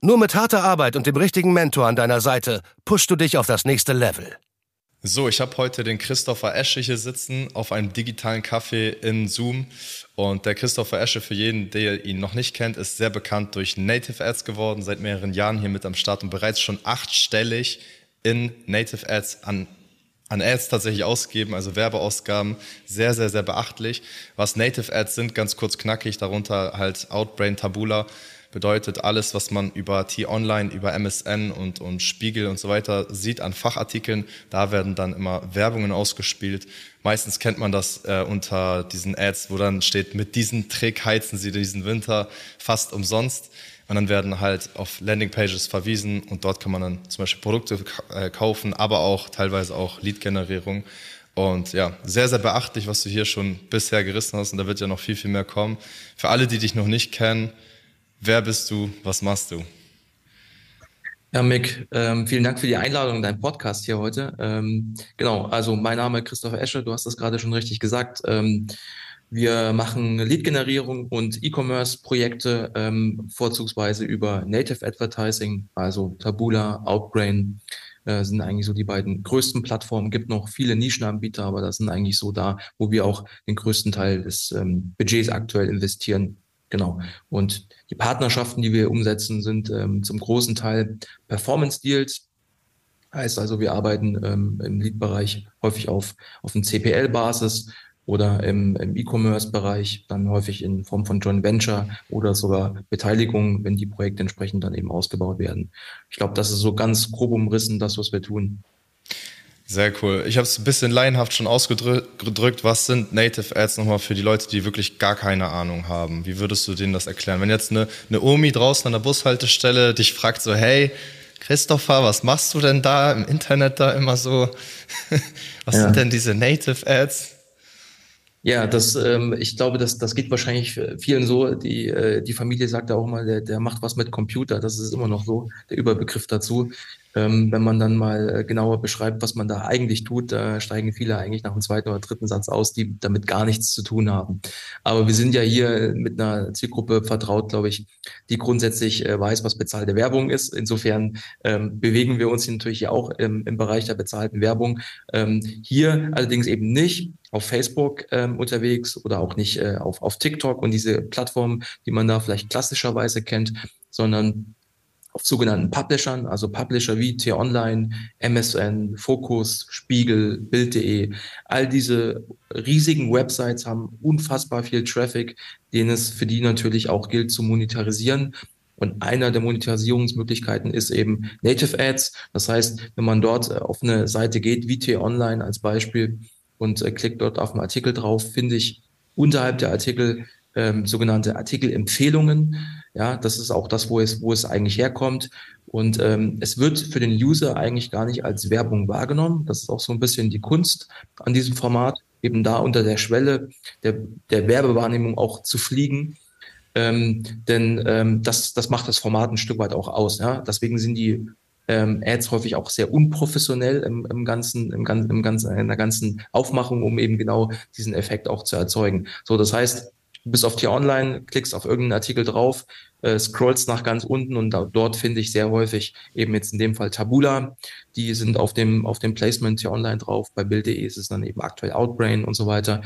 Nur mit harter Arbeit und dem richtigen Mentor an deiner Seite pushst du dich auf das nächste Level. So, ich habe heute den Christopher Esche hier sitzen auf einem digitalen Kaffee in Zoom. Und der Christopher Esche, für jeden, der ihn noch nicht kennt, ist sehr bekannt durch Native Ads geworden, seit mehreren Jahren hier mit am Start und bereits schon achtstellig in Native Ads an, an Ads tatsächlich ausgeben, also Werbeausgaben, sehr, sehr, sehr beachtlich. Was Native Ads sind, ganz kurz knackig, darunter halt Outbrain, Tabula, Bedeutet alles, was man über T-Online, über MSN und, und Spiegel und so weiter sieht an Fachartikeln, da werden dann immer Werbungen ausgespielt. Meistens kennt man das äh, unter diesen Ads, wo dann steht, mit diesem Trick heizen Sie diesen Winter fast umsonst. Und dann werden halt auf Landingpages verwiesen und dort kann man dann zum Beispiel Produkte äh, kaufen, aber auch teilweise auch Lead-Generierung. Und ja, sehr, sehr beachtlich, was du hier schon bisher gerissen hast. Und da wird ja noch viel, viel mehr kommen. Für alle, die dich noch nicht kennen, Wer bist du? Was machst du? Ja, Mick, ähm, vielen Dank für die Einladung in deinen Podcast hier heute. Ähm, genau, also mein Name ist Christopher Esche, du hast das gerade schon richtig gesagt. Ähm, wir machen Lead-Generierung und E-Commerce-Projekte, ähm, vorzugsweise über Native Advertising, also Tabula, Outbrain, äh, sind eigentlich so die beiden größten Plattformen. Gibt noch viele Nischenanbieter, aber das sind eigentlich so da, wo wir auch den größten Teil des ähm, Budgets aktuell investieren Genau. Und die Partnerschaften, die wir umsetzen, sind ähm, zum großen Teil Performance Deals. Heißt also, wir arbeiten ähm, im Lead-Bereich häufig auf, auf einem CPL-Basis oder im, im E-Commerce-Bereich dann häufig in Form von Joint Venture oder sogar Beteiligung, wenn die Projekte entsprechend dann eben ausgebaut werden. Ich glaube, das ist so ganz grob umrissen, das, was wir tun. Sehr cool. Ich habe es ein bisschen laienhaft schon ausgedrückt. Was sind Native Ads nochmal für die Leute, die wirklich gar keine Ahnung haben? Wie würdest du denen das erklären? Wenn jetzt eine, eine Omi draußen an der Bushaltestelle dich fragt so, hey, Christopher, was machst du denn da im Internet da immer so? was ja. sind denn diese Native Ads? Ja, das, ähm, ich glaube, das, das geht wahrscheinlich vielen so. Die, äh, die Familie sagt ja auch mal, der, der macht was mit Computer. Das ist immer noch so, der Überbegriff dazu. Ähm, wenn man dann mal äh, genauer beschreibt, was man da eigentlich tut, da steigen viele eigentlich nach dem zweiten oder dritten Satz aus, die damit gar nichts zu tun haben. Aber wir sind ja hier mit einer Zielgruppe vertraut, glaube ich, die grundsätzlich äh, weiß, was bezahlte Werbung ist. Insofern ähm, bewegen wir uns natürlich auch im, im Bereich der bezahlten Werbung. Ähm, hier allerdings eben nicht auf Facebook ähm, unterwegs oder auch nicht äh, auf, auf TikTok und diese Plattformen, die man da vielleicht klassischerweise kennt, sondern auf sogenannten Publishern, also Publisher wie T-Online, MSN, Focus, Spiegel, Bild.de. All diese riesigen Websites haben unfassbar viel Traffic, den es für die natürlich auch gilt zu monetarisieren. Und einer der Monetarisierungsmöglichkeiten ist eben Native Ads. Das heißt, wenn man dort äh, auf eine Seite geht, wie T-Online als Beispiel, und äh, klickt dort auf einen Artikel drauf, finde ich unterhalb der Artikel ähm, sogenannte Artikelempfehlungen. Ja, das ist auch das, wo es, wo es eigentlich herkommt. Und ähm, es wird für den User eigentlich gar nicht als Werbung wahrgenommen. Das ist auch so ein bisschen die Kunst an diesem Format, eben da unter der Schwelle der, der Werbewahrnehmung auch zu fliegen. Ähm, denn ähm, das, das macht das Format ein Stück weit auch aus. Ja? Deswegen sind die ähm, Ads häufig auch sehr unprofessionell im, im ganzen, im, im ganzen, in der ganzen Aufmachung, um eben genau diesen Effekt auch zu erzeugen. So, das heißt, du bist auf T-Online, klickst auf irgendeinen Artikel drauf, äh, scrollst nach ganz unten und da, dort finde ich sehr häufig eben jetzt in dem Fall Tabula. Die sind auf dem, auf dem Placement T-Online drauf. Bei Bild.de ist es dann eben aktuell Outbrain und so weiter.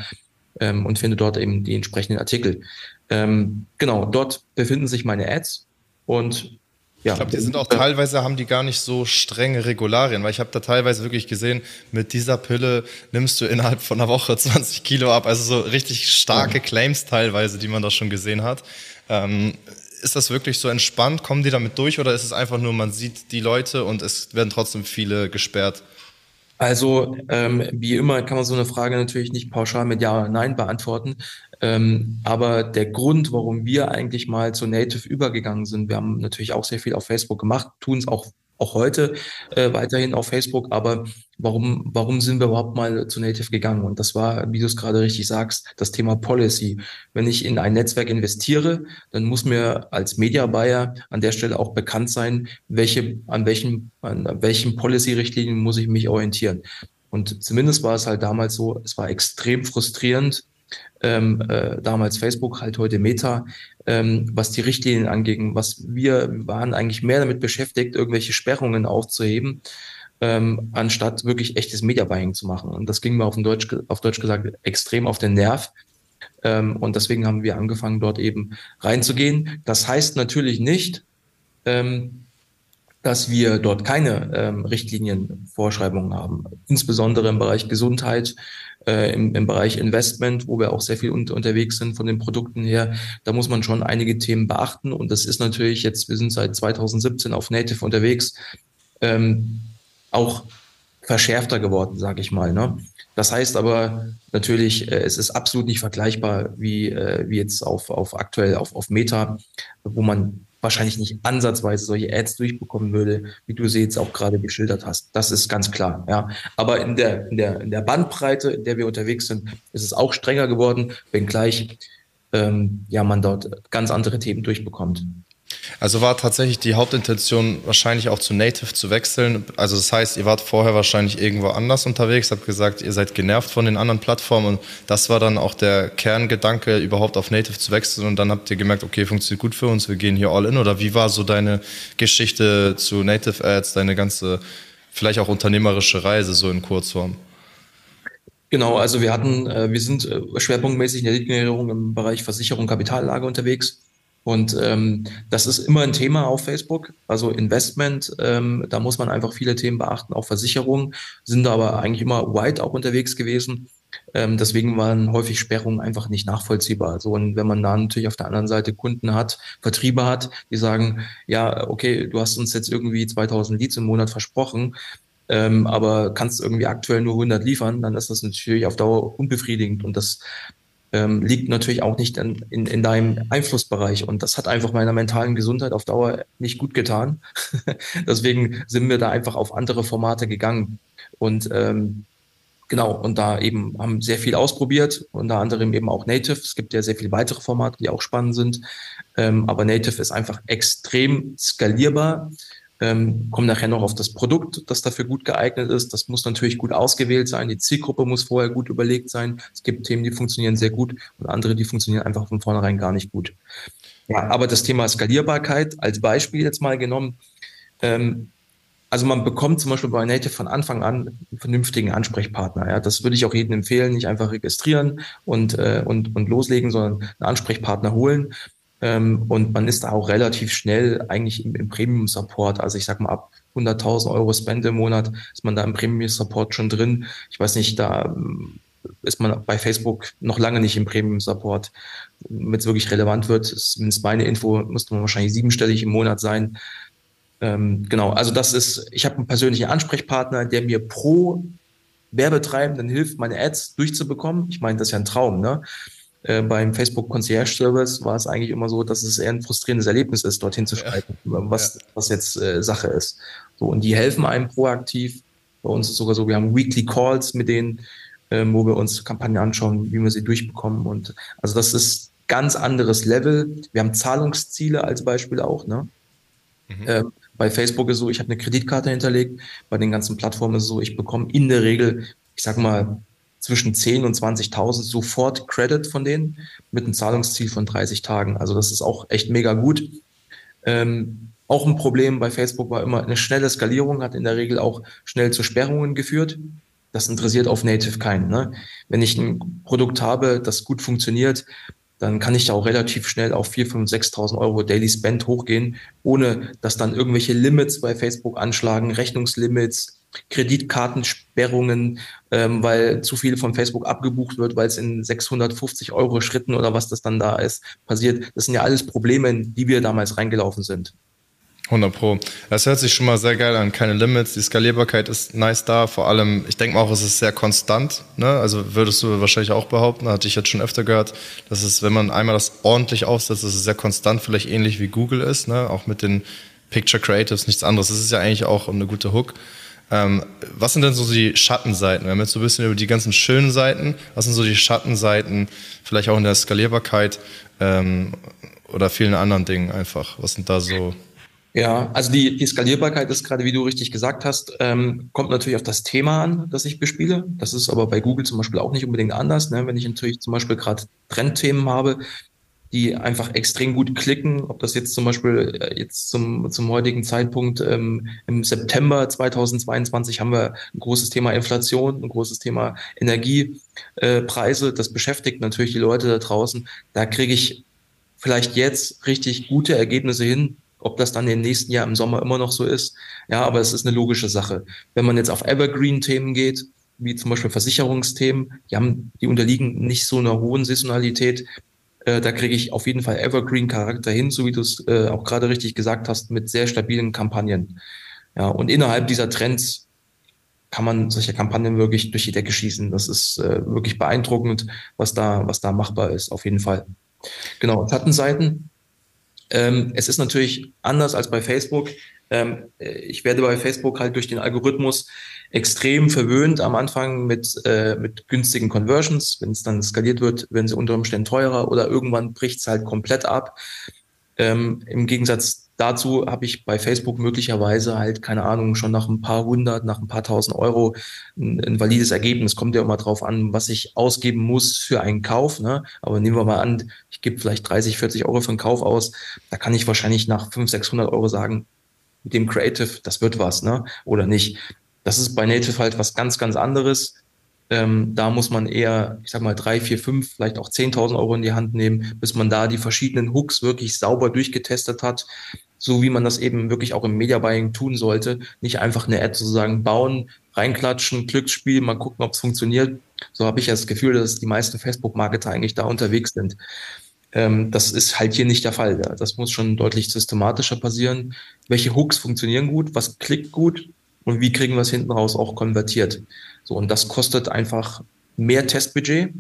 Ähm, und finde dort eben die entsprechenden Artikel. Ähm, genau, dort befinden sich meine Ads und ja, ich glaube, die sind auch teilweise, haben die gar nicht so strenge Regularien, weil ich habe da teilweise wirklich gesehen, mit dieser Pille nimmst du innerhalb von einer Woche 20 Kilo ab. Also so richtig starke Claims teilweise, die man da schon gesehen hat. Ähm, ist das wirklich so entspannt? Kommen die damit durch oder ist es einfach nur, man sieht die Leute und es werden trotzdem viele gesperrt? Also ähm, wie immer kann man so eine Frage natürlich nicht pauschal mit Ja oder Nein beantworten. Ähm, aber der Grund, warum wir eigentlich mal zu Native übergegangen sind, wir haben natürlich auch sehr viel auf Facebook gemacht, tun es auch auch heute äh, weiterhin auf Facebook. Aber warum, warum sind wir überhaupt mal zu Native gegangen? Und das war, wie du es gerade richtig sagst, das Thema Policy. Wenn ich in ein Netzwerk investiere, dann muss mir als Media Buyer an der Stelle auch bekannt sein, welche, an welchen, an welchen Policy-Richtlinien muss ich mich orientieren. Und zumindest war es halt damals so, es war extrem frustrierend, ähm, äh, damals Facebook, halt heute Meta, ähm, was die Richtlinien anging, was wir waren eigentlich mehr damit beschäftigt, irgendwelche Sperrungen aufzuheben, ähm, anstatt wirklich echtes Media Buying zu machen. Und das ging mir auf Deutsch, auf Deutsch gesagt extrem auf den Nerv. Ähm, und deswegen haben wir angefangen, dort eben reinzugehen. Das heißt natürlich nicht, ähm, dass wir dort keine ähm, Richtlinienvorschreibungen haben, insbesondere im Bereich Gesundheit, äh, im, im Bereich Investment, wo wir auch sehr viel un unterwegs sind von den Produkten her. Da muss man schon einige Themen beachten und das ist natürlich jetzt, wir sind seit 2017 auf Native unterwegs, ähm, auch verschärfter geworden, sage ich mal. Ne? Das heißt aber natürlich, äh, es ist absolut nicht vergleichbar wie, äh, wie jetzt auf, auf aktuell auf, auf Meta, wo man wahrscheinlich nicht ansatzweise solche Ads durchbekommen würde, wie du sie jetzt auch gerade geschildert hast. Das ist ganz klar, ja. Aber in der, in der, in der Bandbreite, in der wir unterwegs sind, ist es auch strenger geworden, wenngleich ähm, ja man dort ganz andere Themen durchbekommt. Also war tatsächlich die Hauptintention wahrscheinlich auch zu Native zu wechseln. Also das heißt, ihr wart vorher wahrscheinlich irgendwo anders unterwegs, habt gesagt, ihr seid genervt von den anderen Plattformen und das war dann auch der Kerngedanke, überhaupt auf Native zu wechseln und dann habt ihr gemerkt, okay, funktioniert gut für uns, wir gehen hier all in oder wie war so deine Geschichte zu Native Ads, deine ganze vielleicht auch unternehmerische Reise so in Kurzform? Genau, also wir hatten, äh, wir sind äh, schwerpunktmäßig in der Lead-Generierung im Bereich Versicherung, Kapitallage unterwegs und ähm, das ist immer ein Thema auf Facebook. Also Investment, ähm, da muss man einfach viele Themen beachten, auch Versicherungen, sind aber eigentlich immer wide auch unterwegs gewesen. Ähm, deswegen waren häufig Sperrungen einfach nicht nachvollziehbar. So, und wenn man da natürlich auf der anderen Seite Kunden hat, Vertriebe hat, die sagen, ja, okay, du hast uns jetzt irgendwie 2000 Leads im Monat versprochen, ähm, aber kannst irgendwie aktuell nur 100 liefern, dann ist das natürlich auf Dauer unbefriedigend. Und das ähm, liegt natürlich auch nicht in, in, in deinem Einflussbereich. Und das hat einfach meiner mentalen Gesundheit auf Dauer nicht gut getan. Deswegen sind wir da einfach auf andere Formate gegangen. Und ähm, genau, und da eben haben sehr viel ausprobiert, unter anderem eben auch Native. Es gibt ja sehr viele weitere Formate, die auch spannend sind. Ähm, aber Native ist einfach extrem skalierbar ähm, kommen nachher noch auf das Produkt, das dafür gut geeignet ist. Das muss natürlich gut ausgewählt sein. Die Zielgruppe muss vorher gut überlegt sein. Es gibt Themen, die funktionieren sehr gut und andere, die funktionieren einfach von vornherein gar nicht gut. Ja, aber das Thema Skalierbarkeit als Beispiel jetzt mal genommen. Ähm, also man bekommt zum Beispiel bei Native von Anfang an einen vernünftigen Ansprechpartner. Ja, das würde ich auch jedem empfehlen, nicht einfach registrieren und, äh, und, und loslegen, sondern einen Ansprechpartner holen. Ähm, und man ist da auch relativ schnell eigentlich im, im Premium-Support. Also ich sag mal, ab 100.000 Euro Spend im Monat ist man da im Premium-Support schon drin. Ich weiß nicht, da ähm, ist man bei Facebook noch lange nicht im Premium-Support. Wenn es wirklich relevant wird, ist zumindest meine Info, müsste man wahrscheinlich siebenstellig im Monat sein. Ähm, genau, also das ist, ich habe einen persönlichen Ansprechpartner, der mir pro Werbetreibenden hilft, meine Ads durchzubekommen. Ich meine, das ist ja ein Traum, ne? Äh, beim Facebook Concierge Service war es eigentlich immer so, dass es eher ein frustrierendes Erlebnis ist, dorthin zu schreiben, ja. was, was jetzt äh, Sache ist. So, und die helfen einem proaktiv. Bei uns ist es sogar so, wir haben Weekly Calls mit denen, ähm, wo wir uns Kampagnen anschauen, wie wir sie durchbekommen. Und also das ist ganz anderes Level. Wir haben Zahlungsziele als Beispiel auch. Ne? Mhm. Ähm, bei Facebook ist es so, ich habe eine Kreditkarte hinterlegt. Bei den ganzen Plattformen ist es so, ich bekomme in der Regel, ich sag mal, zwischen 10 und 20.000 sofort Credit von denen mit einem Zahlungsziel von 30 Tagen. Also das ist auch echt mega gut. Ähm, auch ein Problem bei Facebook war immer eine schnelle Skalierung, hat in der Regel auch schnell zu Sperrungen geführt. Das interessiert auf Native keinen. Ne? Wenn ich ein Produkt habe, das gut funktioniert, dann kann ich da auch relativ schnell auf 4.000, 5.000, 6.000 Euro Daily Spend hochgehen, ohne dass dann irgendwelche Limits bei Facebook anschlagen, Rechnungslimits, Kreditkartensperrungen, ähm, weil zu viel von Facebook abgebucht wird, weil es in 650 Euro Schritten oder was das dann da ist, passiert. Das sind ja alles Probleme, in die wir damals reingelaufen sind. 100 Pro. Das hört sich schon mal sehr geil an. Keine Limits, die Skalierbarkeit ist nice da. Vor allem, ich denke mal auch, es ist sehr konstant. Ne? Also würdest du wahrscheinlich auch behaupten, hatte ich jetzt schon öfter gehört, dass es, wenn man einmal das ordentlich aufsetzt, dass es sehr konstant, vielleicht ähnlich wie Google ist, ne? auch mit den Picture Creatives, nichts anderes. Das ist ja eigentlich auch eine gute Hook. Ähm, was sind denn so die Schattenseiten? Wir haben jetzt so ein bisschen über die ganzen schönen Seiten. Was sind so die Schattenseiten, vielleicht auch in der Skalierbarkeit ähm, oder vielen anderen Dingen einfach? Was sind da so? Ja, also die, die Skalierbarkeit ist gerade, wie du richtig gesagt hast, ähm, kommt natürlich auf das Thema an, das ich bespiele. Das ist aber bei Google zum Beispiel auch nicht unbedingt anders. Ne? Wenn ich natürlich zum Beispiel gerade Trendthemen habe, die einfach extrem gut klicken, ob das jetzt zum Beispiel äh, jetzt zum, zum heutigen Zeitpunkt ähm, im September 2022 haben wir ein großes Thema Inflation, ein großes Thema Energiepreise. Äh, das beschäftigt natürlich die Leute da draußen. Da kriege ich vielleicht jetzt richtig gute Ergebnisse hin, ob das dann im nächsten Jahr im Sommer immer noch so ist, ja, aber es ist eine logische Sache. Wenn man jetzt auf Evergreen-Themen geht, wie zum Beispiel Versicherungsthemen, die haben, die unterliegen nicht so einer hohen Saisonalität. Äh, da kriege ich auf jeden Fall Evergreen-Charakter hin, so wie du es äh, auch gerade richtig gesagt hast, mit sehr stabilen Kampagnen. Ja, und innerhalb dieser Trends kann man solche Kampagnen wirklich durch die Decke schießen. Das ist äh, wirklich beeindruckend, was da, was da machbar ist, auf jeden Fall. Genau, Schattenseiten. Ähm, es ist natürlich anders als bei Facebook. Ähm, ich werde bei Facebook halt durch den Algorithmus extrem verwöhnt am Anfang mit, äh, mit günstigen Conversions. Wenn es dann skaliert wird, werden sie unter Umständen teurer oder irgendwann bricht es halt komplett ab. Ähm, Im Gegensatz dazu habe ich bei Facebook möglicherweise halt, keine Ahnung, schon nach ein paar hundert, nach ein paar tausend Euro ein, ein valides Ergebnis. Kommt ja immer drauf an, was ich ausgeben muss für einen Kauf. Ne? Aber nehmen wir mal an, ich gebe vielleicht 30, 40 Euro für einen Kauf aus. Da kann ich wahrscheinlich nach 500, 600 Euro sagen, mit dem Creative, das wird was, ne? Oder nicht. Das ist bei Native halt was ganz, ganz anderes. Ähm, da muss man eher, ich sag mal, drei, vier, fünf, vielleicht auch 10.000 Euro in die Hand nehmen, bis man da die verschiedenen Hooks wirklich sauber durchgetestet hat, so wie man das eben wirklich auch im Media Buying tun sollte. Nicht einfach eine Ad sozusagen bauen, reinklatschen, Glücksspiel, mal gucken, ob es funktioniert. So habe ich ja das Gefühl, dass die meisten Facebook-Marketer eigentlich da unterwegs sind. Ähm, das ist halt hier nicht der Fall. Das muss schon deutlich systematischer passieren. Welche Hooks funktionieren gut? Was klickt gut? Und wie kriegen wir es hinten raus auch konvertiert? So, und das kostet einfach mehr Testbudget.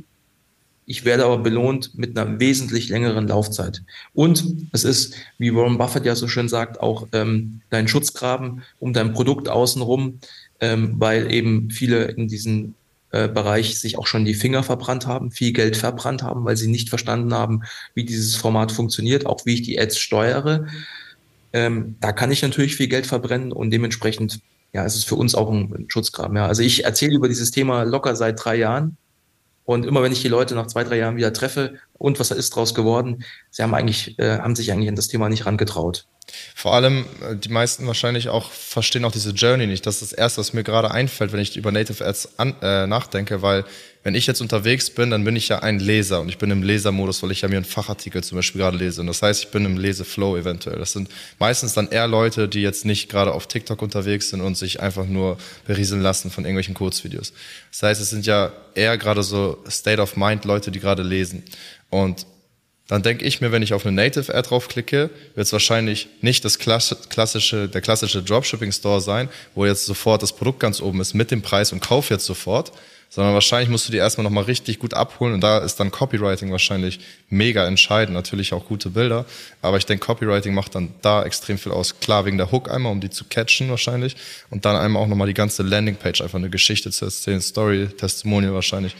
Ich werde aber belohnt mit einer wesentlich längeren Laufzeit. Und es ist, wie Warren Buffett ja so schön sagt, auch ähm, dein Schutzgraben um dein Produkt außenrum, ähm, weil eben viele in diesen äh, Bereich sich auch schon die Finger verbrannt haben, viel Geld verbrannt haben, weil sie nicht verstanden haben, wie dieses Format funktioniert, auch wie ich die Ads steuere. Ähm, da kann ich natürlich viel Geld verbrennen und dementsprechend ja, es ist für uns auch ein Schutzgraben. Ja. Also ich erzähle über dieses Thema locker seit drei Jahren. Und immer wenn ich die Leute nach zwei, drei Jahren wieder treffe, und was ist draus geworden, sie haben eigentlich, äh, haben sich eigentlich an das Thema nicht rangetraut. Vor allem, äh, die meisten wahrscheinlich auch verstehen auch diese Journey nicht. Das ist das Erste, was mir gerade einfällt, wenn ich über Native Ads an, äh, nachdenke, weil wenn ich jetzt unterwegs bin, dann bin ich ja ein Leser und ich bin im Lesermodus, weil ich ja mir einen Fachartikel zum Beispiel gerade lese. Und das heißt, ich bin im Leseflow eventuell. Das sind meistens dann eher Leute, die jetzt nicht gerade auf TikTok unterwegs sind und sich einfach nur berieseln lassen von irgendwelchen Kurzvideos. Das heißt, es sind ja eher gerade so State of Mind Leute, die gerade lesen. Und dann denke ich mir, wenn ich auf eine Native Ad draufklicke, wird es wahrscheinlich nicht das klassische, der klassische Dropshipping Store sein, wo jetzt sofort das Produkt ganz oben ist mit dem Preis und kauf jetzt sofort, sondern wahrscheinlich musst du die erstmal nochmal richtig gut abholen und da ist dann Copywriting wahrscheinlich mega entscheidend, natürlich auch gute Bilder, aber ich denke, Copywriting macht dann da extrem viel aus. Klar, wegen der Hook einmal, um die zu catchen wahrscheinlich und dann einmal auch nochmal die ganze Landingpage, einfach eine Geschichte zu erzählen, Story, Testimonial wahrscheinlich.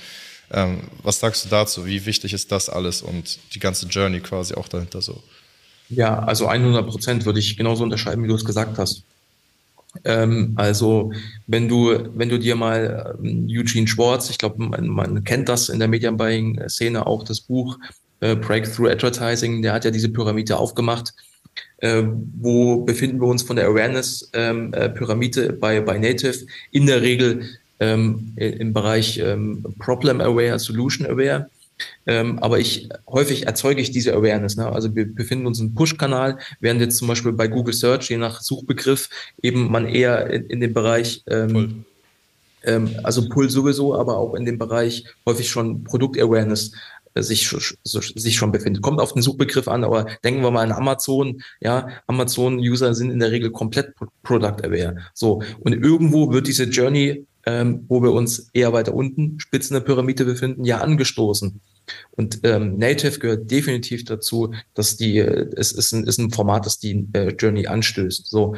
Ähm, was sagst du dazu? Wie wichtig ist das alles und die ganze Journey quasi auch dahinter so? Ja, also 100 Prozent würde ich genauso unterschreiben, wie du es gesagt hast. Ähm, also wenn du, wenn du dir mal ähm, Eugene Schwartz, ich glaube, man, man, kennt das in der Medienbuying-Szene auch, das Buch äh, Breakthrough Advertising, der hat ja diese Pyramide aufgemacht. Äh, wo befinden wir uns von der Awareness-Pyramide ähm, äh, bei, bei Native? In der Regel ähm, im Bereich ähm, Problem Aware, Solution Aware. Ähm, aber ich häufig erzeuge ich diese Awareness. Ne? Also wir befinden uns im Push-Kanal, während jetzt zum Beispiel bei Google Search, je nach Suchbegriff, eben man eher in, in dem Bereich ähm, ähm, also Pull sowieso, aber auch in dem Bereich häufig schon Produkt-Awareness äh, sich, sich schon befindet. Kommt auf den Suchbegriff an, aber denken wir mal an Amazon. Ja, Amazon-User sind in der Regel komplett Product-aware. So. Und irgendwo wird diese Journey, ähm, wo wir uns eher weiter unten, Spitzen der Pyramide befinden, ja angestoßen. Und ähm, Native gehört definitiv dazu, dass die, äh, es ist ein, ist ein Format, das die äh, Journey anstößt. So,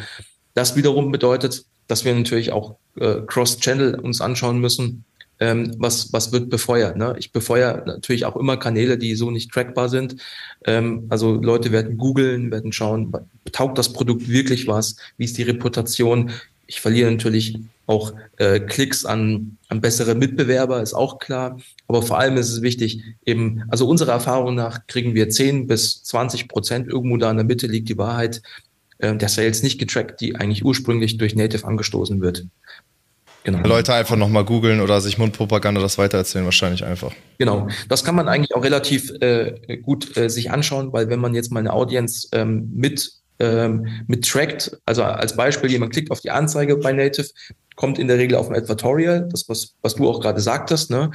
das wiederum bedeutet, dass wir natürlich auch äh, Cross-Channel uns anschauen müssen. Ähm, was, was wird befeuert? Ne? Ich befeuere natürlich auch immer Kanäle, die so nicht trackbar sind. Ähm, also Leute werden googeln, werden schauen, taugt das Produkt wirklich was? Wie ist die Reputation? Ich verliere natürlich auch äh, Klicks an, an bessere Mitbewerber, ist auch klar. Aber vor allem ist es wichtig, eben, also unserer Erfahrung nach kriegen wir 10 bis 20 Prozent, irgendwo da in der Mitte liegt die Wahrheit, äh, der Sales nicht getrackt, die eigentlich ursprünglich durch Native angestoßen wird. Genau. Leute einfach nochmal googeln oder sich Mundpropaganda das weitererzählen, wahrscheinlich einfach. Genau. Das kann man eigentlich auch relativ äh, gut äh, sich anschauen, weil wenn man jetzt mal eine Audience ähm, mit ähm, mit trackt, also als Beispiel, jemand klickt auf die Anzeige bei Native, kommt in der Regel auf ein Advertorial, das, was, was du auch gerade sagtest, ne?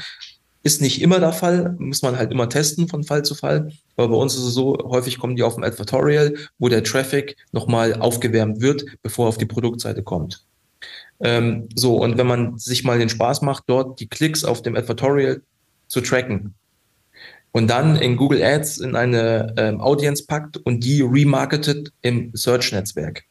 Ist nicht immer der Fall, muss man halt immer testen von Fall zu Fall. Aber bei uns ist es so, häufig kommen die auf ein Advertorial, wo der Traffic nochmal aufgewärmt wird, bevor er auf die Produktseite kommt. Ähm, so, und wenn man sich mal den Spaß macht, dort die Klicks auf dem Advertorial zu tracken, und dann in Google Ads in eine ähm, Audience packt und die remarketet im Search-Netzwerk.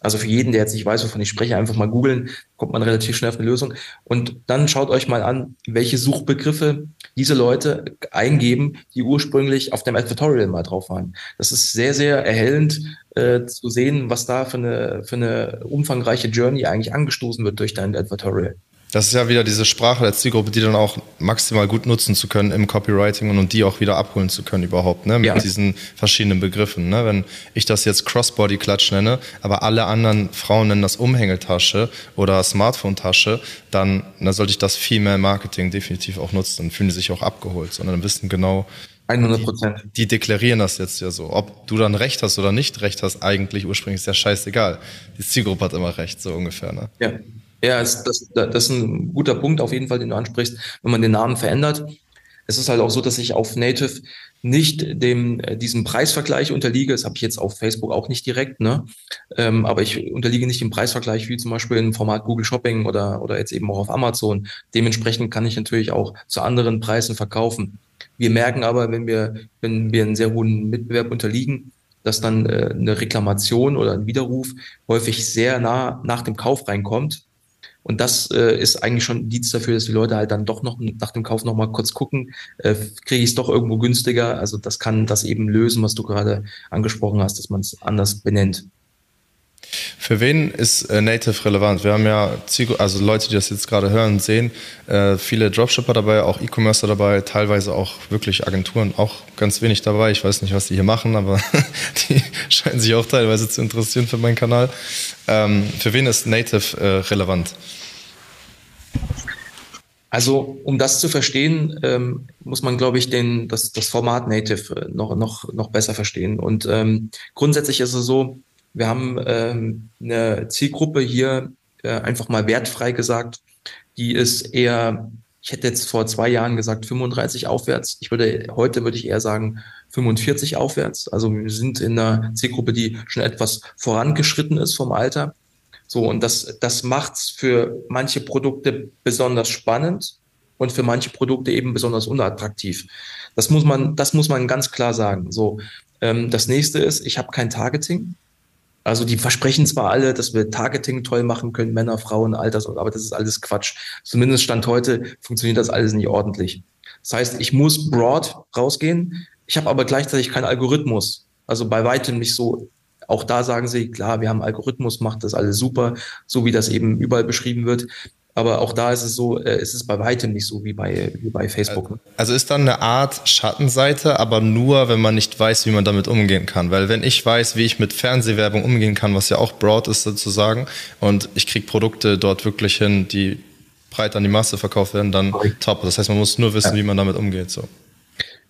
Also für jeden, der jetzt nicht weiß, wovon ich spreche, einfach mal googeln, kommt man relativ schnell auf eine Lösung. Und dann schaut euch mal an, welche Suchbegriffe diese Leute eingeben, die ursprünglich auf dem Advertorial mal drauf waren. Das ist sehr, sehr erhellend äh, zu sehen, was da für eine, für eine umfangreiche Journey eigentlich angestoßen wird durch dein Advertorial. Das ist ja wieder diese Sprache der Zielgruppe, die dann auch maximal gut nutzen zu können im Copywriting und, und die auch wieder abholen zu können überhaupt, ne? Mit ja. diesen verschiedenen Begriffen. Ne? Wenn ich das jetzt Crossbody-Klatsch nenne, aber alle anderen Frauen nennen das Umhängetasche oder Smartphone-Tasche, dann, dann sollte ich das viel mehr Marketing definitiv auch nutzen. Dann fühlen die sich auch abgeholt, sondern wissen genau, 100 Prozent. Die, die, deklarieren das jetzt ja so. Ob du dann recht hast oder nicht recht hast, eigentlich ursprünglich ist ja scheißegal. Die Zielgruppe hat immer recht, so ungefähr. Ne? Ja, ja, das, das, das ist ein guter Punkt auf jeden Fall, den du ansprichst, wenn man den Namen verändert. Es ist halt auch so, dass ich auf Native nicht dem äh, diesem Preisvergleich unterliege. Das habe ich jetzt auf Facebook auch nicht direkt, ne? Ähm, aber ich unterliege nicht dem Preisvergleich wie zum Beispiel im Format Google Shopping oder oder jetzt eben auch auf Amazon. Dementsprechend kann ich natürlich auch zu anderen Preisen verkaufen. Wir merken aber, wenn wir wenn wir einen sehr hohen Mitbewerb unterliegen, dass dann äh, eine Reklamation oder ein Widerruf häufig sehr nah nach dem Kauf reinkommt und das äh, ist eigentlich schon ein Dienst dafür, dass die Leute halt dann doch noch nach dem Kauf noch mal kurz gucken, äh, kriege ich es doch irgendwo günstiger. Also das kann das eben lösen, was du gerade angesprochen hast, dass man es anders benennt. Für wen ist äh, Native relevant? Wir haben ja also Leute, die das jetzt gerade hören und sehen, äh, viele Dropshipper dabei, auch E-Commercer dabei, teilweise auch wirklich Agenturen, auch ganz wenig dabei. Ich weiß nicht, was die hier machen, aber die scheinen sich auch teilweise zu interessieren für meinen Kanal. Ähm, für wen ist Native äh, relevant? Also, um das zu verstehen, ähm, muss man, glaube ich, den, das, das Format Native noch, noch, noch besser verstehen. Und ähm, grundsätzlich ist es so, wir haben ähm, eine Zielgruppe hier äh, einfach mal wertfrei gesagt, die ist eher, ich hätte jetzt vor zwei Jahren gesagt 35 aufwärts. Ich würde, heute würde ich eher sagen 45 aufwärts. Also wir sind in einer Zielgruppe, die schon etwas vorangeschritten ist vom Alter. So, und das, das macht's für manche Produkte besonders spannend und für manche Produkte eben besonders unattraktiv. Das muss man, das muss man ganz klar sagen. So, ähm, das nächste ist, ich habe kein Targeting. Also die versprechen zwar alle, dass wir Targeting toll machen können, Männer, Frauen, Alters, aber das ist alles Quatsch. Zumindest Stand heute funktioniert das alles nicht ordentlich. Das heißt, ich muss broad rausgehen. Ich habe aber gleichzeitig keinen Algorithmus. Also bei weitem nicht so auch da sagen sie, klar, wir haben Algorithmus, macht das alles super, so wie das eben überall beschrieben wird. Aber auch da ist es so, äh, es ist bei weitem nicht so wie bei, wie bei Facebook. Ne? Also ist dann eine Art Schattenseite, aber nur, wenn man nicht weiß, wie man damit umgehen kann. Weil wenn ich weiß, wie ich mit Fernsehwerbung umgehen kann, was ja auch broad ist sozusagen, und ich kriege Produkte dort wirklich hin, die breit an die Masse verkauft werden, dann top. Das heißt, man muss nur wissen, ja. wie man damit umgeht. So.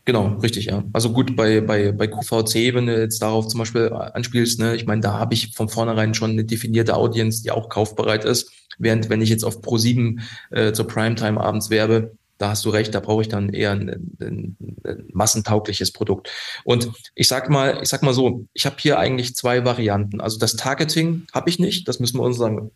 Genau, richtig, ja. Also gut, bei, bei, bei QVC, wenn du jetzt darauf zum Beispiel anspielst, ne, ich meine, da habe ich von vornherein schon eine definierte Audience, die auch kaufbereit ist. Während wenn ich jetzt auf Pro7 äh, zur Primetime abends werbe, da hast du recht, da brauche ich dann eher ein, ein, ein massentaugliches Produkt. Und ich sag mal, ich sag mal so, ich habe hier eigentlich zwei Varianten. Also das Targeting habe ich nicht, das müssen wir unseren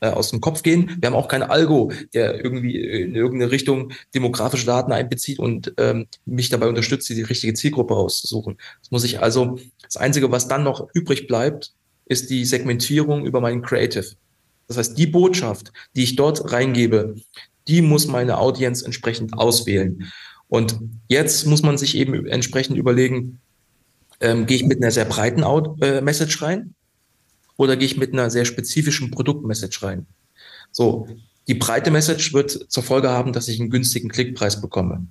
äh, aus dem Kopf gehen. Wir haben auch keinen Algo, der irgendwie in irgendeine Richtung demografische Daten einbezieht und ähm, mich dabei unterstützt, die richtige Zielgruppe auszusuchen. Das muss ich also, das Einzige, was dann noch übrig bleibt, ist die Segmentierung über meinen Creative. Das heißt, die Botschaft, die ich dort reingebe, die muss meine Audience entsprechend auswählen. Und jetzt muss man sich eben entsprechend überlegen, ähm, gehe ich mit einer sehr breiten Out äh, Message rein oder gehe ich mit einer sehr spezifischen Produktmessage rein? So, die breite Message wird zur Folge haben, dass ich einen günstigen Klickpreis bekomme.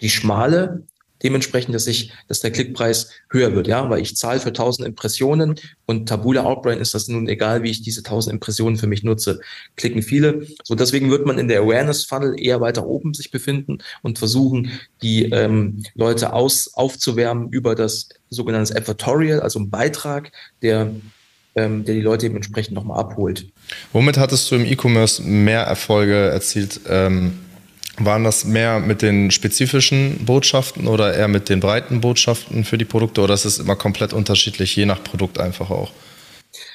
Die schmale dementsprechend, dass ich, dass der Klickpreis höher wird, ja, weil ich zahle für 1000 Impressionen und Tabula Outbrain ist das nun egal, wie ich diese 1000 Impressionen für mich nutze. Klicken viele. So deswegen wird man in der Awareness Funnel eher weiter oben sich befinden und versuchen, die ähm, Leute aus aufzuwärmen über das sogenannte Advertorial, also ein Beitrag, der ähm, der die Leute eben entsprechend nochmal abholt. Womit hattest du im E-Commerce mehr Erfolge erzielt? Ähm waren das mehr mit den spezifischen Botschaften oder eher mit den breiten Botschaften für die Produkte oder ist es immer komplett unterschiedlich, je nach Produkt einfach auch?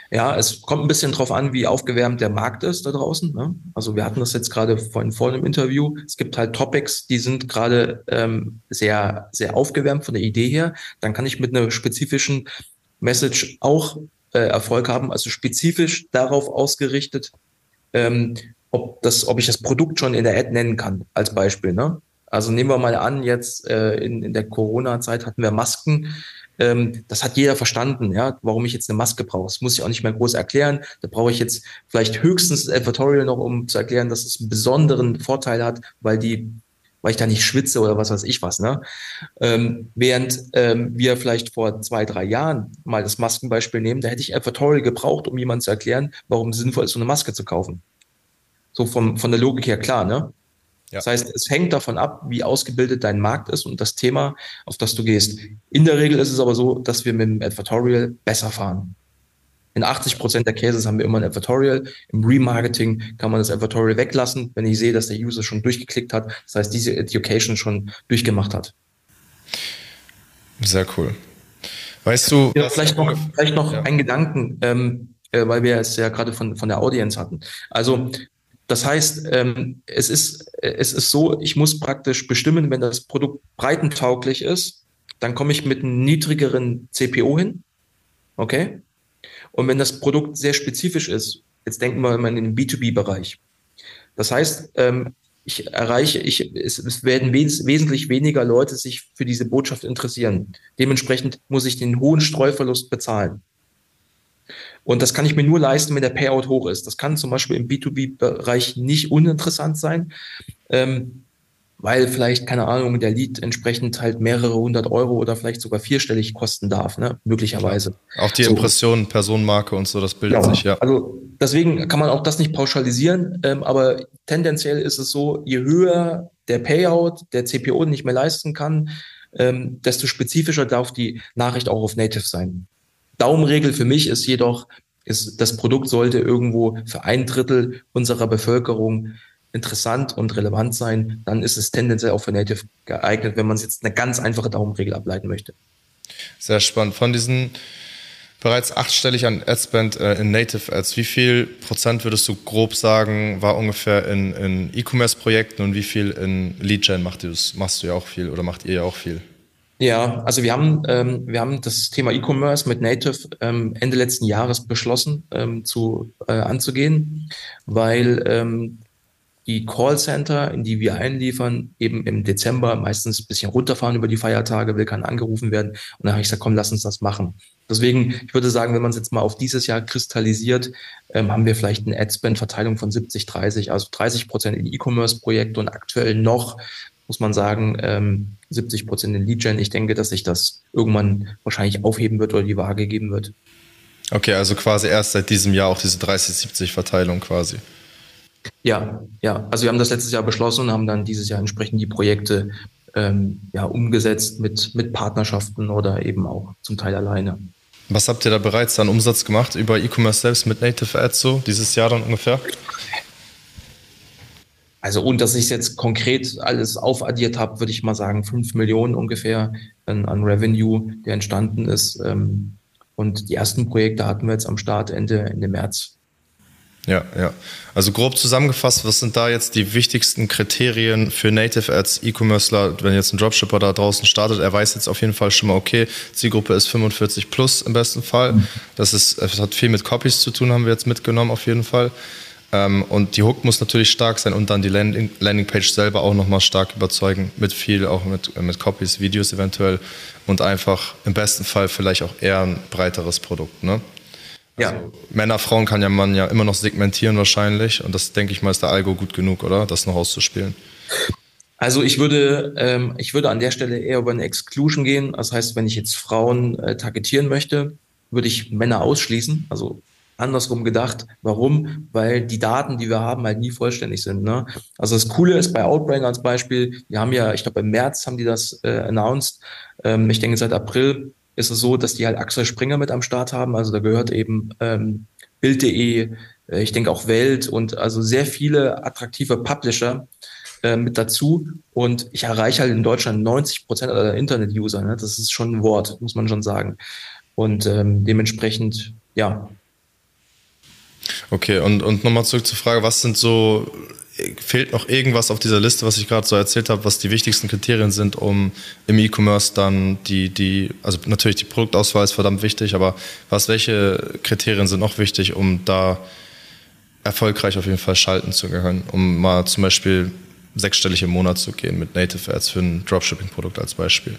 Ja, es kommt ein bisschen drauf an, wie aufgewärmt der Markt ist da draußen. Ne? Also wir hatten das jetzt gerade vorhin vor einem Interview. Es gibt halt Topics, die sind gerade ähm, sehr, sehr aufgewärmt von der Idee her. Dann kann ich mit einer spezifischen Message auch äh, Erfolg haben, also spezifisch darauf ausgerichtet, ähm, ob, das, ob ich das Produkt schon in der Ad nennen kann, als Beispiel. Ne? Also nehmen wir mal an, jetzt äh, in, in der Corona-Zeit hatten wir Masken. Ähm, das hat jeder verstanden, ja, warum ich jetzt eine Maske brauche. Das muss ich auch nicht mehr groß erklären. Da brauche ich jetzt vielleicht höchstens das Advertorial noch, um zu erklären, dass es einen besonderen Vorteil hat, weil die weil ich da nicht schwitze oder was weiß ich was. Ne? Ähm, während ähm, wir vielleicht vor zwei, drei Jahren mal das Maskenbeispiel nehmen, da hätte ich Advertorial gebraucht, um jemandem zu erklären, warum es sinnvoll ist, so eine Maske zu kaufen. So vom, von der Logik her klar, ne? Ja. Das heißt, es hängt davon ab, wie ausgebildet dein Markt ist und das Thema, auf das du gehst. In der Regel ist es aber so, dass wir mit dem Advertorial besser fahren. In 80 Prozent der Cases haben wir immer ein Advertorial. Im Remarketing kann man das Advertorial weglassen, wenn ich sehe, dass der User schon durchgeklickt hat. Das heißt, diese Education schon durchgemacht hat. Sehr cool. Weißt du. Ja, vielleicht noch, vielleicht noch ja. ein Gedanken, ähm, äh, weil wir es ja gerade von, von der Audience hatten. Also das heißt, ähm, es, ist, es ist so, ich muss praktisch bestimmen, wenn das Produkt breitentauglich ist, dann komme ich mit einem niedrigeren CPO hin. Okay? Und wenn das Produkt sehr spezifisch ist, jetzt denken wir mal in den B2B-Bereich. Das heißt, ähm, ich erreiche, ich, es, es werden wes wesentlich weniger Leute sich für diese Botschaft interessieren. Dementsprechend muss ich den hohen Streuverlust bezahlen. Und das kann ich mir nur leisten, wenn der Payout hoch ist. Das kann zum Beispiel im B2B-Bereich nicht uninteressant sein, ähm, weil vielleicht, keine Ahnung, der Lead entsprechend halt mehrere hundert Euro oder vielleicht sogar vierstellig kosten darf, ne? möglicherweise. Auch die so. Impression, Personenmarke und so, das bildet ja, sich, ja. Also deswegen kann man auch das nicht pauschalisieren, ähm, aber tendenziell ist es so, je höher der Payout, der CPO nicht mehr leisten kann, ähm, desto spezifischer darf die Nachricht auch auf Native sein. Daumenregel für mich ist jedoch, ist, das Produkt sollte irgendwo für ein Drittel unserer Bevölkerung interessant und relevant sein. Dann ist es tendenziell auch für Native geeignet, wenn man es jetzt eine ganz einfache Daumenregel ableiten möchte. Sehr spannend. Von diesen bereits achtstellig an Adspend äh, in Native Ads, wie viel Prozent würdest du grob sagen, war ungefähr in, in E-Commerce-Projekten und wie viel in Lead-Gen machst du, machst du ja auch viel oder macht ihr ja auch viel? Ja, also wir haben, ähm, wir haben das Thema E-Commerce mit Native ähm, Ende letzten Jahres beschlossen ähm, zu, äh, anzugehen, weil ähm, die Callcenter, in die wir einliefern, eben im Dezember meistens ein bisschen runterfahren über die Feiertage, will kann angerufen werden. Und dann habe ich gesagt, komm, lass uns das machen. Deswegen, ich würde sagen, wenn man es jetzt mal auf dieses Jahr kristallisiert, ähm, haben wir vielleicht eine Ad-Spend-Verteilung von 70, 30, also 30 Prozent in E-Commerce-Projekte und aktuell noch muss man sagen, ähm, 70 Prozent in Lead-Gen. Ich denke, dass sich das irgendwann wahrscheinlich aufheben wird oder die Waage geben wird. Okay, also quasi erst seit diesem Jahr auch diese 30-70-Verteilung quasi. Ja, ja. Also wir haben das letztes Jahr beschlossen und haben dann dieses Jahr entsprechend die Projekte ähm, ja, umgesetzt mit, mit Partnerschaften oder eben auch zum Teil alleine. Was habt ihr da bereits an Umsatz gemacht über E-Commerce selbst mit Native Ads so dieses Jahr dann ungefähr? Also und dass ich es jetzt konkret alles aufaddiert habe, würde ich mal sagen, fünf Millionen ungefähr an, an Revenue, der entstanden ist. Ähm, und die ersten Projekte hatten wir jetzt am Start Ende, Ende März. Ja, ja. Also grob zusammengefasst, was sind da jetzt die wichtigsten Kriterien für Native als E-Commercer, wenn jetzt ein Dropshipper da draußen startet, er weiß jetzt auf jeden Fall schon mal, okay, Zielgruppe ist 45 plus im besten Fall. Das ist, das hat viel mit Copies zu tun, haben wir jetzt mitgenommen auf jeden Fall. Ähm, und die Hook muss natürlich stark sein und dann die Landing, Landingpage selber auch nochmal stark überzeugen, mit viel, auch mit, mit Copies, Videos eventuell und einfach im besten Fall vielleicht auch eher ein breiteres Produkt. Ne? Also ja. Männer, Frauen kann ja man ja immer noch segmentieren wahrscheinlich und das denke ich mal ist der Algo gut genug, oder? Das noch auszuspielen. Also ich würde, ähm, ich würde an der Stelle eher über eine Exclusion gehen. Das heißt, wenn ich jetzt Frauen äh, targetieren möchte, würde ich Männer ausschließen. Also andersrum gedacht. Warum? Weil die Daten, die wir haben, halt nie vollständig sind. Ne? Also das Coole ist bei Outbrain als Beispiel, die haben ja, ich glaube im März haben die das äh, announced. Ähm, ich denke seit April ist es so, dass die halt Axel Springer mit am Start haben. Also da gehört eben ähm, Bild.de, äh, ich denke auch Welt und also sehr viele attraktive Publisher äh, mit dazu. Und ich erreiche halt in Deutschland 90 Prozent aller Internet-User. Ne? Das ist schon ein Wort, muss man schon sagen. Und ähm, dementsprechend, ja, Okay, und, und nochmal zurück zur Frage, was sind so, fehlt noch irgendwas auf dieser Liste, was ich gerade so erzählt habe, was die wichtigsten Kriterien sind, um im E-Commerce dann die, die, also natürlich die Produktauswahl ist verdammt wichtig, aber was, welche Kriterien sind noch wichtig, um da erfolgreich auf jeden Fall schalten zu können, um mal zum Beispiel sechsstellig im Monat zu gehen mit Native Ads für ein Dropshipping-Produkt als Beispiel?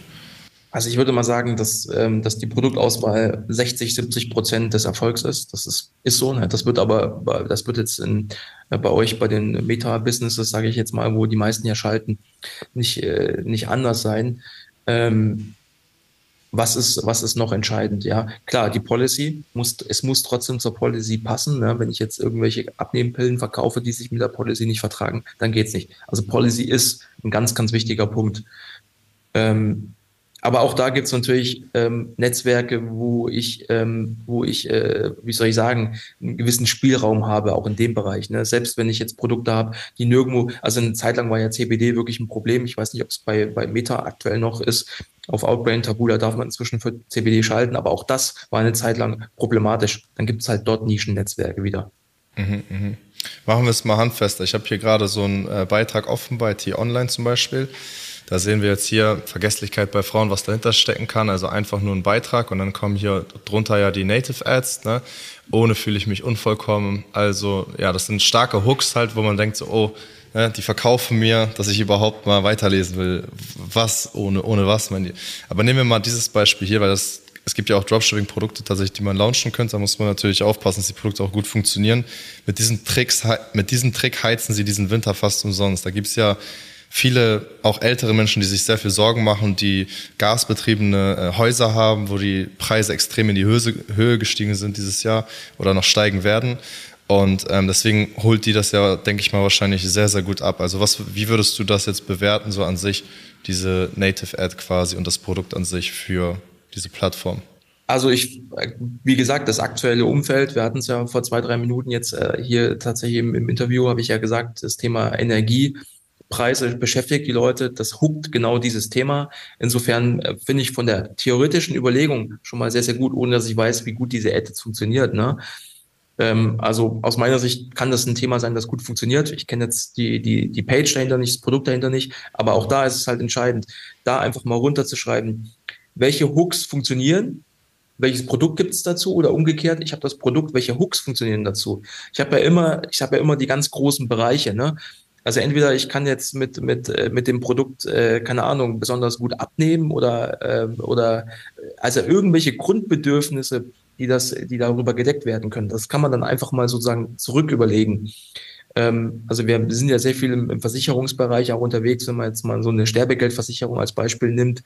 Also ich würde mal sagen, dass, ähm, dass die Produktauswahl 60, 70 Prozent des Erfolgs ist. Das ist, ist so. Ne? Das wird aber, das wird jetzt in, äh, bei euch bei den Meta-Businesses, sage ich jetzt mal, wo die meisten ja schalten, nicht, äh, nicht anders sein. Ähm, was ist, was ist noch entscheidend? Ja, klar, die Policy muss, es muss trotzdem zur Policy passen. Ne? Wenn ich jetzt irgendwelche Abnehmpillen verkaufe, die sich mit der Policy nicht vertragen, dann geht's nicht. Also Policy ist ein ganz, ganz wichtiger Punkt. Ähm, aber auch da gibt es natürlich ähm, Netzwerke, wo ich, ähm, wo ich, äh, wie soll ich sagen, einen gewissen Spielraum habe, auch in dem Bereich. Ne? Selbst wenn ich jetzt Produkte habe, die nirgendwo, also eine Zeit lang war ja CBD wirklich ein Problem. Ich weiß nicht, ob es bei, bei Meta aktuell noch ist. Auf Outbrain Tabula darf man inzwischen für CBD schalten, aber auch das war eine Zeit lang problematisch. Dann gibt es halt dort Nischennetzwerke wieder. Mhm, mh. Machen wir es mal handfester. Ich habe hier gerade so einen äh, Beitrag offen bei T-Online zum Beispiel. Da sehen wir jetzt hier Vergesslichkeit bei Frauen, was dahinter stecken kann. Also einfach nur ein Beitrag und dann kommen hier drunter ja die Native Ads. Ne? Ohne fühle ich mich unvollkommen. Also ja, das sind starke Hooks halt, wo man denkt so, oh, ne, die verkaufen mir, dass ich überhaupt mal weiterlesen will. Was ohne, ohne was? Mein Aber nehmen wir mal dieses Beispiel hier, weil das es gibt ja auch Dropshipping-Produkte tatsächlich, die man launchen könnte. Da muss man natürlich aufpassen, dass die Produkte auch gut funktionieren. Mit diesen Tricks, mit diesem Trick heizen sie diesen Winter fast umsonst. Da gibt's ja viele auch ältere Menschen, die sich sehr viel Sorgen machen, die gasbetriebene äh, Häuser haben, wo die Preise extrem in die Höhe, gestiegen sind dieses Jahr oder noch steigen werden. Und ähm, deswegen holt die das ja, denke ich mal, wahrscheinlich sehr, sehr gut ab. Also was, wie würdest du das jetzt bewerten, so an sich, diese Native Ad quasi und das Produkt an sich für diese Plattform? Also ich, wie gesagt, das aktuelle Umfeld, wir hatten es ja vor zwei, drei Minuten jetzt äh, hier tatsächlich im, im Interview, habe ich ja gesagt, das Thema Energie Preise beschäftigt die Leute, das huckt genau dieses Thema. Insofern äh, finde ich von der theoretischen Überlegung schon mal sehr, sehr gut, ohne dass ich weiß, wie gut diese Ad funktioniert. Ne? Ähm, also aus meiner Sicht kann das ein Thema sein, das gut funktioniert. Ich kenne jetzt die, die, die Page dahinter nicht, das Produkt dahinter nicht, aber auch da ist es halt entscheidend, da einfach mal runterzuschreiben, welche Hooks funktionieren, welches Produkt gibt es dazu oder umgekehrt, ich habe das Produkt, welche Hooks funktionieren dazu. Ich habe ja immer, ich habe ja immer die ganz großen Bereiche, ne? Also entweder ich kann jetzt mit, mit, äh, mit dem Produkt, äh, keine Ahnung, besonders gut abnehmen oder, äh, oder also irgendwelche Grundbedürfnisse, die das, die darüber gedeckt werden können. Das kann man dann einfach mal sozusagen zurück überlegen. Ähm, also wir sind ja sehr viel im, im Versicherungsbereich auch unterwegs, wenn man jetzt mal so eine Sterbegeldversicherung als Beispiel nimmt.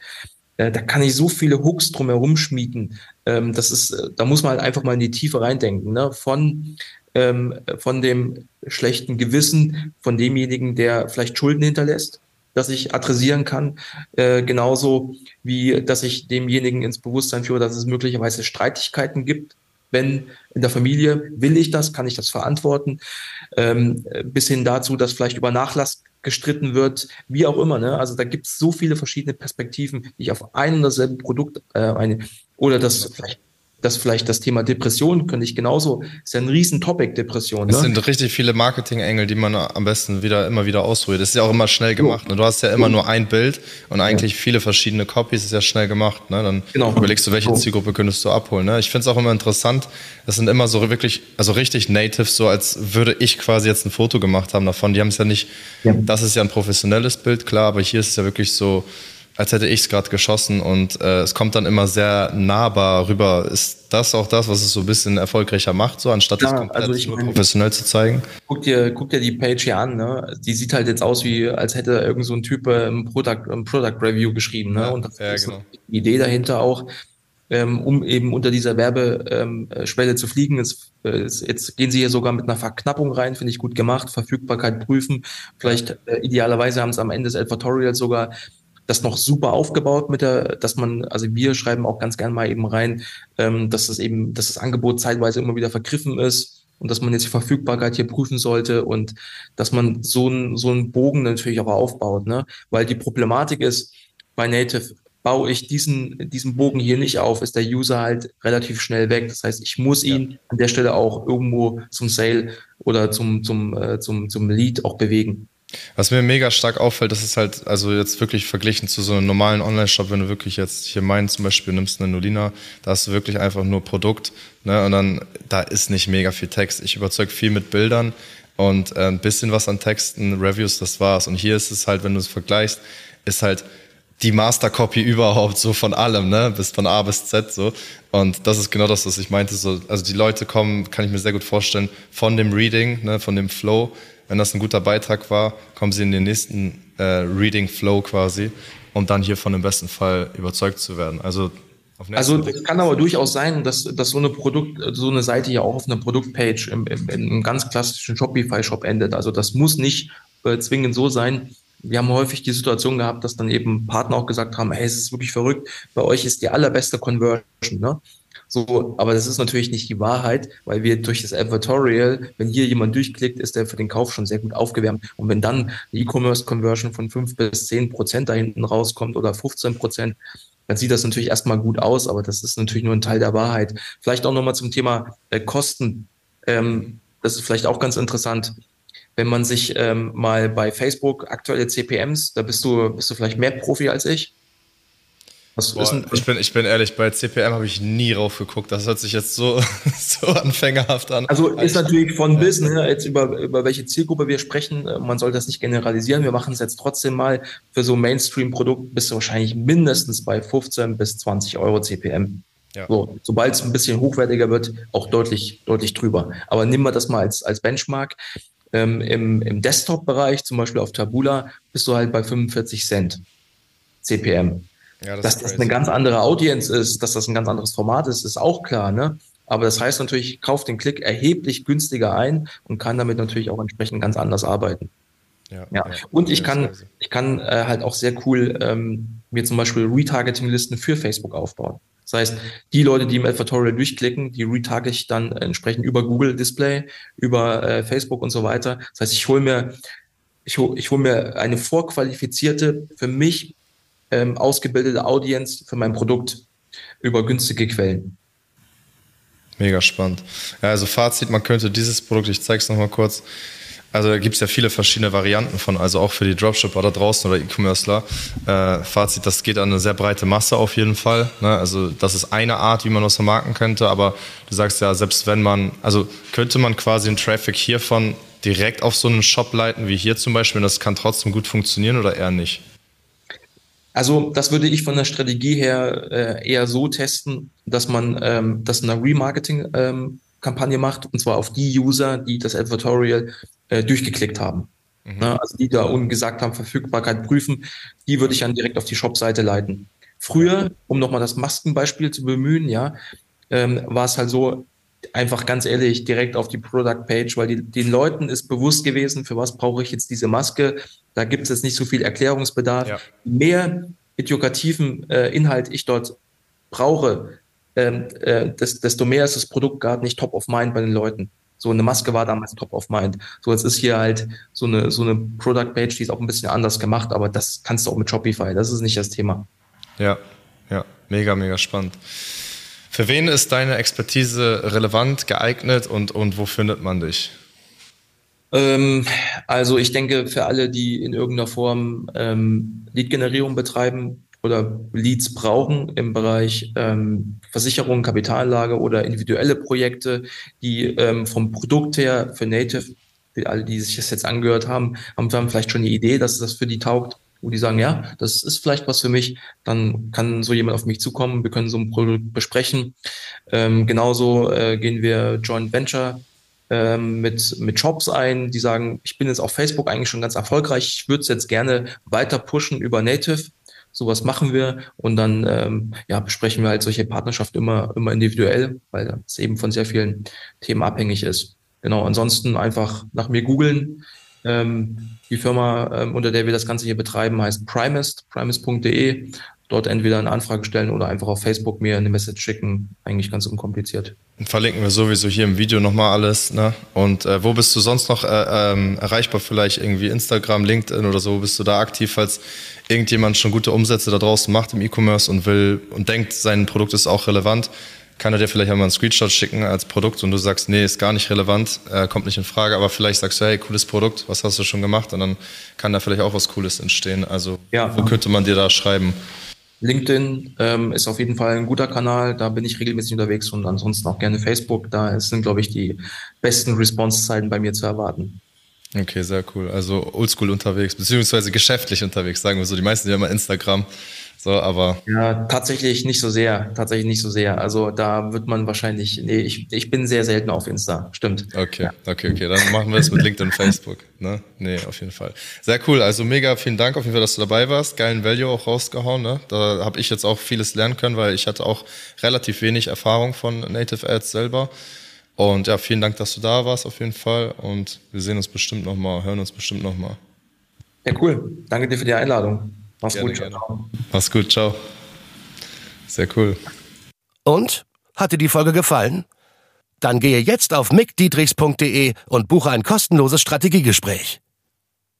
Äh, da kann ich so viele Hooks drumherum schmieden. Ähm, das ist, äh, da muss man halt einfach mal in die Tiefe reindenken. Ne? Von ähm, von dem schlechten Gewissen von demjenigen, der vielleicht Schulden hinterlässt, dass ich adressieren kann, äh, genauso wie dass ich demjenigen ins Bewusstsein führe, dass es möglicherweise Streitigkeiten gibt. Wenn in der Familie will ich das, kann ich das verantworten, ähm, bis hin dazu, dass vielleicht über Nachlass gestritten wird, wie auch immer. Ne? Also da gibt es so viele verschiedene Perspektiven, die ich auf ein und dasselbe Produkt äh, eine oder das vielleicht dass vielleicht das Thema Depression könnte ich genauso, ist ja ein riesen Topic, Depression. Ne? Es sind richtig viele Marketing-Engel, die man am besten wieder immer wieder ausprobiert. Das ist ja auch immer schnell gemacht. Ne? Du hast ja immer nur ein Bild und eigentlich ja. viele verschiedene Copies, ist ja schnell gemacht. Ne? Dann genau. überlegst du, welche so. Zielgruppe könntest du abholen. Ne? Ich finde es auch immer interessant, das sind immer so wirklich, also richtig native, so als würde ich quasi jetzt ein Foto gemacht haben davon. Die haben es ja nicht, ja. das ist ja ein professionelles Bild, klar, aber hier ist es ja wirklich so, als hätte ich es gerade geschossen und äh, es kommt dann immer sehr nahbar rüber. Ist das auch das, was es so ein bisschen erfolgreicher macht, so anstatt ja, es komplett also mein, professionell zu zeigen? Guck dir, guck dir die Page hier an, ne? Die sieht halt jetzt aus wie, als hätte irgend so ein Typ äh, ein Product, ein Product Review geschrieben, ne? Ja, und das ja, ist genau. die Idee dahinter auch, ähm, um eben unter dieser Werbeschwelle ähm, zu fliegen. Jetzt, äh, jetzt gehen sie hier sogar mit einer Verknappung rein, finde ich gut gemacht. Verfügbarkeit prüfen. Vielleicht äh, idealerweise haben sie am Ende des Advertorials sogar das noch super aufgebaut mit der, dass man, also wir schreiben auch ganz gern mal eben rein, ähm, dass das eben, dass das Angebot zeitweise immer wieder vergriffen ist und dass man jetzt die Verfügbarkeit hier prüfen sollte und dass man so einen so einen Bogen natürlich auch aufbaut, ne? Weil die Problematik ist, bei Native baue ich diesen, diesen Bogen hier nicht auf, ist der User halt relativ schnell weg. Das heißt, ich muss ihn ja. an der Stelle auch irgendwo zum Sale oder zum, zum, äh, zum, zum Lead auch bewegen. Was mir mega stark auffällt, das ist halt, also jetzt wirklich verglichen zu so einem normalen Online-Shop, wenn du wirklich jetzt hier meinen zum Beispiel nimmst, eine Nolina, da hast du wirklich einfach nur Produkt, ne, und dann, da ist nicht mega viel Text. Ich überzeuge viel mit Bildern und äh, ein bisschen was an Texten, Reviews, das war's. Und hier ist es halt, wenn du es vergleichst, ist halt die Mastercopy überhaupt so von allem, ne, bis von A bis Z so. Und das ist genau das, was ich meinte. So, also die Leute kommen, kann ich mir sehr gut vorstellen, von dem Reading, ne, von dem Flow wenn das ein guter Beitrag war, kommen sie in den nächsten äh, Reading Flow quasi, um dann hier von dem besten Fall überzeugt zu werden. Also also es kann aber durchaus sein, dass, dass so eine Produkt, so eine Seite ja auch auf einer Produktpage im, im, im ganz klassischen Shopify-Shop endet. Also das muss nicht äh, zwingend so sein. Wir haben häufig die Situation gehabt, dass dann eben Partner auch gesagt haben, hey, es ist wirklich verrückt, bei euch ist die allerbeste Conversion. Ne? So, aber das ist natürlich nicht die Wahrheit, weil wir durch das Advertorial, wenn hier jemand durchklickt, ist der für den Kauf schon sehr gut aufgewärmt. Und wenn dann die E-Commerce-Conversion von fünf bis zehn Prozent da hinten rauskommt oder 15 Prozent, dann sieht das natürlich erstmal gut aus, aber das ist natürlich nur ein Teil der Wahrheit. Vielleicht auch nochmal zum Thema äh, Kosten. Ähm, das ist vielleicht auch ganz interessant. Wenn man sich ähm, mal bei Facebook aktuelle CPMs, da bist du, bist du vielleicht mehr Profi als ich. Boah, ich, bin, ich bin ehrlich, bei CPM habe ich nie raufgeguckt. Das hört sich jetzt so, so anfängerhaft an. Also ist natürlich von bis, ne, jetzt über, über welche Zielgruppe wir sprechen. Äh, man soll das nicht generalisieren. Wir machen es jetzt trotzdem mal. Für so Mainstream-Produkt bist du wahrscheinlich mindestens bei 15 bis 20 Euro CPM. Ja. So, sobald es ein bisschen hochwertiger wird, auch deutlich, deutlich drüber. Aber nehmen wir das mal als, als Benchmark. Ähm, Im im Desktop-Bereich, zum Beispiel auf Tabula, bist du halt bei 45 Cent CPM. Ja, das dass das eine ganz andere Audience ist, dass das ein ganz anderes Format ist, ist auch klar, ne? Aber das heißt natürlich, kauft den Klick erheblich günstiger ein und kann damit natürlich auch entsprechend ganz anders arbeiten. Ja, ja. ja. Und ich kann, ich kann äh, halt auch sehr cool ähm, mir zum Beispiel Retargeting-Listen für Facebook aufbauen. Das heißt, die Leute, die im Advertorial durchklicken, die retarget ich dann entsprechend über Google Display, über äh, Facebook und so weiter. Das heißt, ich hole mir, ich hole ich hol mir eine vorqualifizierte, für mich ähm, ausgebildete Audience für mein Produkt über günstige Quellen. Mega spannend. Ja, also Fazit, man könnte dieses Produkt, ich zeige es nochmal kurz, also da gibt es ja viele verschiedene Varianten von, also auch für die Dropshipper da draußen oder E-Commercer. Äh, Fazit, das geht an eine sehr breite Masse auf jeden Fall. Ne? Also das ist eine Art, wie man das vermarkten könnte, aber du sagst ja, selbst wenn man, also könnte man quasi den Traffic hiervon direkt auf so einen Shop leiten, wie hier zum Beispiel, das kann trotzdem gut funktionieren oder eher nicht? Also das würde ich von der Strategie her äh, eher so testen, dass man ähm, das eine Remarketing-Kampagne ähm, macht, und zwar auf die User, die das Advertorial äh, durchgeklickt haben. Mhm. Ne? Also die da unten gesagt haben, Verfügbarkeit prüfen, die würde ich dann direkt auf die Shop-Seite leiten. Früher, um nochmal das Maskenbeispiel zu bemühen, ja, ähm, war es halt so, einfach ganz ehrlich direkt auf die Product Page, weil die, den Leuten ist bewusst gewesen, für was brauche ich jetzt diese Maske. Da gibt es jetzt nicht so viel Erklärungsbedarf. Ja. Mehr edukativen äh, Inhalt ich dort brauche, ähm, äh, desto mehr ist das Produkt gerade nicht top of mind bei den Leuten. So eine Maske war damals top of mind. So jetzt ist hier halt so eine so eine Product Page, die ist auch ein bisschen anders gemacht, aber das kannst du auch mit Shopify. Das ist nicht das Thema. Ja, ja, mega, mega spannend. Für wen ist deine Expertise relevant, geeignet und, und wo findet man dich? Ähm, also ich denke, für alle, die in irgendeiner Form ähm, Lead-Generierung betreiben oder Leads brauchen im Bereich ähm, Versicherung, Kapitalanlage oder individuelle Projekte, die ähm, vom Produkt her für Native, für alle, die sich das jetzt angehört haben, haben dann vielleicht schon eine Idee, dass das für die taugt wo die sagen, ja, das ist vielleicht was für mich, dann kann so jemand auf mich zukommen, wir können so ein Produkt besprechen. Ähm, genauso äh, gehen wir Joint Venture ähm, mit, mit Shops ein, die sagen, ich bin jetzt auf Facebook eigentlich schon ganz erfolgreich, ich würde es jetzt gerne weiter pushen über Native. Sowas machen wir und dann ähm, ja, besprechen wir halt solche Partnerschaften immer, immer individuell, weil es eben von sehr vielen Themen abhängig ist. Genau, ansonsten einfach nach mir googeln. Ähm, die Firma, ähm, unter der wir das Ganze hier betreiben, heißt Primist, primist.de dort entweder eine Anfrage stellen oder einfach auf Facebook mir eine Message schicken. Eigentlich ganz unkompliziert. Verlinken wir sowieso hier im Video nochmal alles. Ne? Und äh, wo bist du sonst noch äh, ähm, erreichbar? Vielleicht irgendwie Instagram, LinkedIn oder so? Bist du da aktiv, falls irgendjemand schon gute Umsätze da draußen macht im E-Commerce und will und denkt, sein Produkt ist auch relevant? Kann er dir vielleicht einmal einen Screenshot schicken als Produkt und du sagst, nee, ist gar nicht relevant, äh, kommt nicht in Frage, aber vielleicht sagst du, hey, cooles Produkt, was hast du schon gemacht? Und dann kann da vielleicht auch was Cooles entstehen. Also, ja. wo könnte man dir da schreiben? LinkedIn ähm, ist auf jeden Fall ein guter Kanal, da bin ich regelmäßig unterwegs und ansonsten auch gerne Facebook. Da sind, glaube ich, die besten Response-Zeiten bei mir zu erwarten. Okay, sehr cool. Also oldschool unterwegs, beziehungsweise geschäftlich unterwegs, sagen wir so. Die meisten ja immer Instagram. So, aber. Ja, tatsächlich nicht so sehr. Tatsächlich nicht so sehr. Also da wird man wahrscheinlich. Nee, ich, ich bin sehr selten auf Insta. Stimmt. Okay, ja. okay, okay. Dann machen wir es mit LinkedIn und Facebook. Ne? Nee, auf jeden Fall. Sehr cool. Also mega vielen Dank auf jeden Fall, dass du dabei warst. Geilen Value auch rausgehauen. Ne? Da habe ich jetzt auch vieles lernen können, weil ich hatte auch relativ wenig Erfahrung von Native Ads selber. Und ja, vielen Dank, dass du da warst auf jeden Fall. Und wir sehen uns bestimmt nochmal, hören uns bestimmt nochmal. Ja, cool. Danke dir für die Einladung. Mach's gerne, gut. Gerne. Ciao. Mach's gut. Ciao. Sehr cool. Und? Hat dir die Folge gefallen? Dann gehe jetzt auf mickdietrichs.de und buche ein kostenloses Strategiegespräch.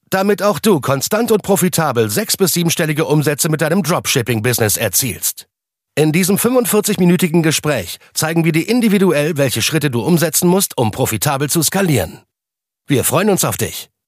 Damit auch du konstant und profitabel sechs- bis siebenstellige Umsätze mit deinem Dropshipping-Business erzielst. In diesem 45-minütigen Gespräch zeigen wir dir individuell, welche Schritte du umsetzen musst, um profitabel zu skalieren. Wir freuen uns auf dich.